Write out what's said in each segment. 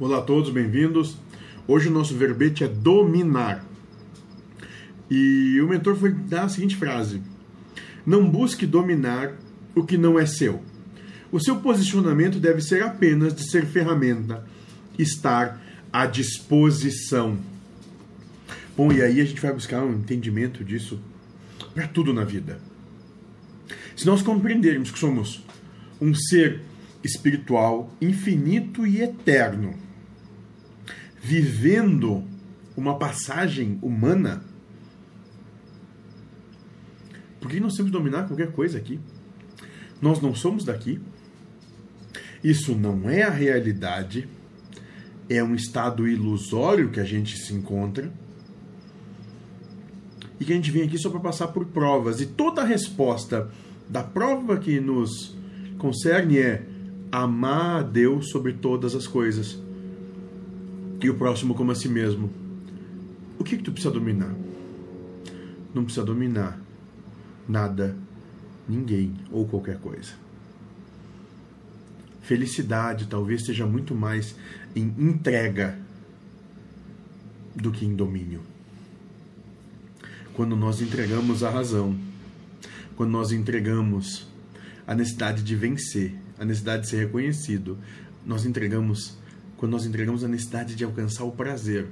Olá a todos, bem-vindos. Hoje o nosso verbete é dominar. E o mentor foi dar a seguinte frase: Não busque dominar o que não é seu. O seu posicionamento deve ser apenas de ser ferramenta, estar à disposição. Bom, e aí a gente vai buscar um entendimento disso para tudo na vida. Se nós compreendermos que somos um ser espiritual infinito e eterno, vivendo uma passagem humana, por que nós temos que dominar qualquer coisa aqui? Nós não somos daqui. Isso não é a realidade. É um estado ilusório que a gente se encontra. E que a gente vem aqui só para passar por provas. E toda a resposta da prova que nos concerne é amar a Deus sobre todas as coisas e o próximo como a si mesmo. O que, que tu precisa dominar? Não precisa dominar nada, ninguém ou qualquer coisa. Felicidade talvez seja muito mais em entrega do que em domínio. Quando nós entregamos a razão, quando nós entregamos a necessidade de vencer, a necessidade de ser reconhecido, nós entregamos quando nós entregamos a necessidade de alcançar o prazer,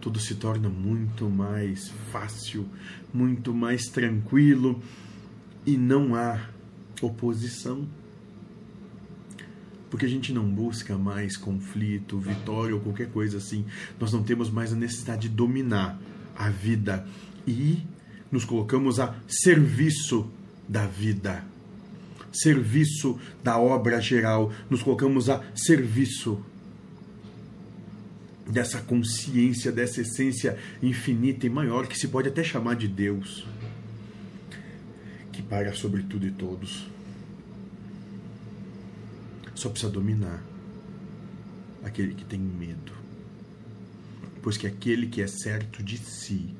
tudo se torna muito mais fácil, muito mais tranquilo e não há oposição. Porque a gente não busca mais conflito, vitória ou qualquer coisa assim. Nós não temos mais a necessidade de dominar a vida e nos colocamos a serviço da vida serviço da obra geral, nos colocamos a serviço dessa consciência, dessa essência infinita e maior que se pode até chamar de Deus, que paira sobre tudo e todos. Só precisa dominar aquele que tem medo, pois que aquele que é certo de si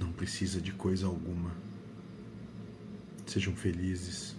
não precisa de coisa alguma. Sejam felizes.